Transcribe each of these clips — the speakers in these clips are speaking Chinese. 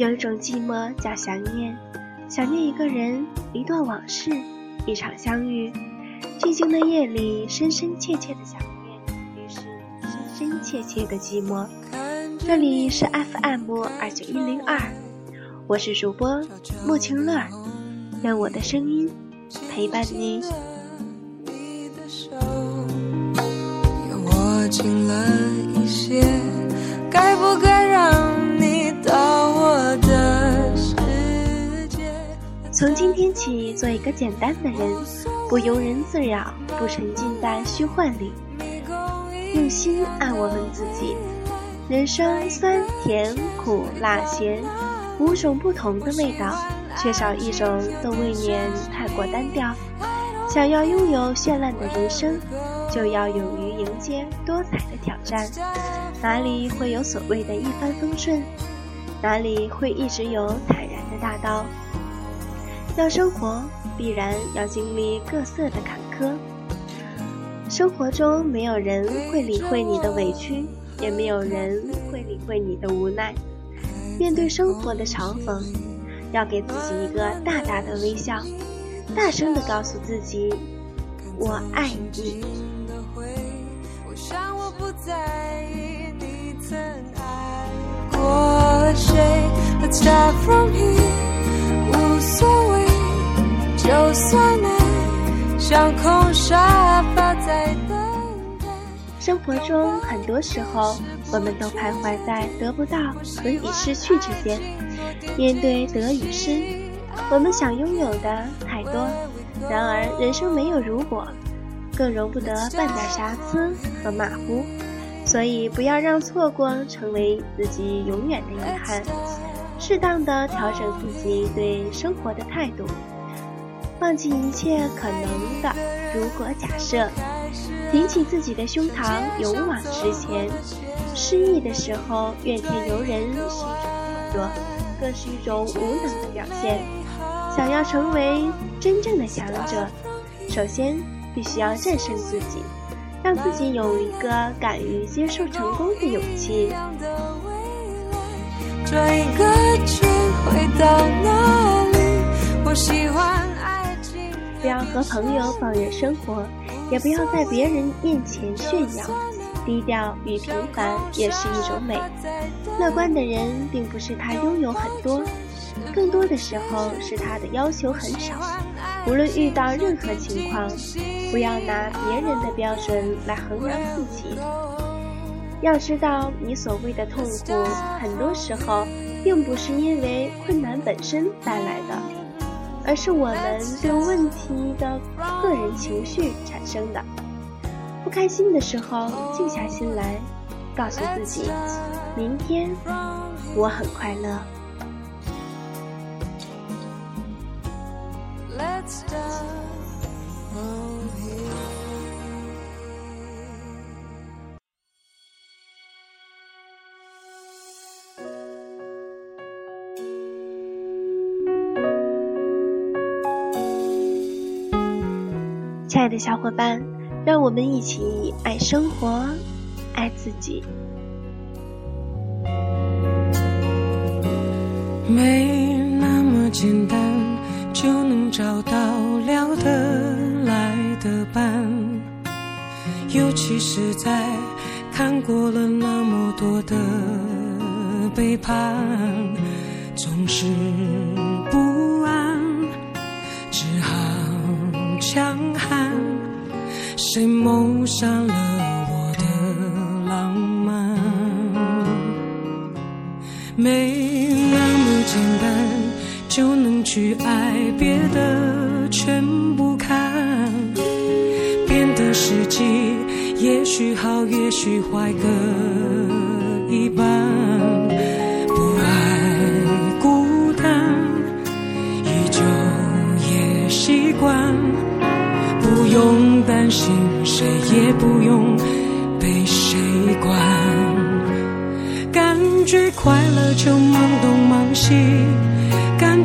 有一种寂寞叫想念，想念一个人，一段往事，一场相遇。寂静的夜里，深深切切的想念，于是深深切切的寂寞。这里是 FM 二九一零二，我是主播穆晴乐，让我的声音陪伴你。该不该让从今天起，做一个简单的人，不庸人自扰，不沉浸在虚幻里，用心爱我们自己。人生酸甜苦辣咸，五种不同的味道，缺少一种都未免太过单调。想要拥有绚烂的人生，就要勇于迎接多彩的挑战。哪里会有所谓的一帆风顺？哪里会一直有坦然的大道？要生活，必然要经历各色的坎坷。生活中没有人会理会你的委屈，也没有人会理会你的无奈。面对生活的嘲讽，要给自己一个大大的微笑。大声的告诉自己，我爱你。像空沙发在等。生活中很多时候，我们都徘徊在得不到和已失去之间，面对得与失。我们想拥有的太多，然而人生没有如果，更容不得半点瑕疵和马虎，所以不要让错过成为自己永远的遗憾。适当的调整自己对生活的态度，放弃一切可能的如果假设，挺起自己的胸膛，勇往直前。失意的时候怨天尤人是一种懦弱，更是一种无能的表现。想要成为真正的强者，首先必须要战胜自己，让自己有一个敢于接受成功的勇气。不要和朋友抱怨生活，也不要在别人面前炫耀。低调与平凡也是一种美。乐观的人，并不是他拥有很多。更多的时候是他的要求很少。无论遇到任何情况，不要拿别人的标准来衡量自己。要知道，你所谓的痛苦，很多时候并不是因为困难本身带来的，而是我们对问题的个人情绪产生的。不开心的时候，静下心来，告诉自己：明天我很快乐。亲爱的小伙伴，让我们一起爱生活，爱自己。没那么简单就能找到聊得来的伴，尤其是在看过了那么多的背叛，总是谁谋杀了我的浪漫？没那么简单就能去爱，别的全不看。变的时机也许好，也许坏各一半。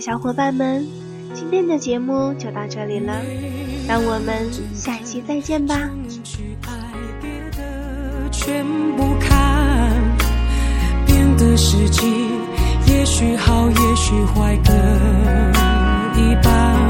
小伙伴们，今天的节目就到这里了，让我们下期再见吧。全部看，变的世界，也许好，也许坏各一半。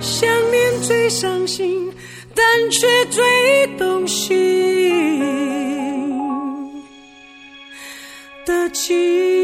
想念最伤心但却最动心的情。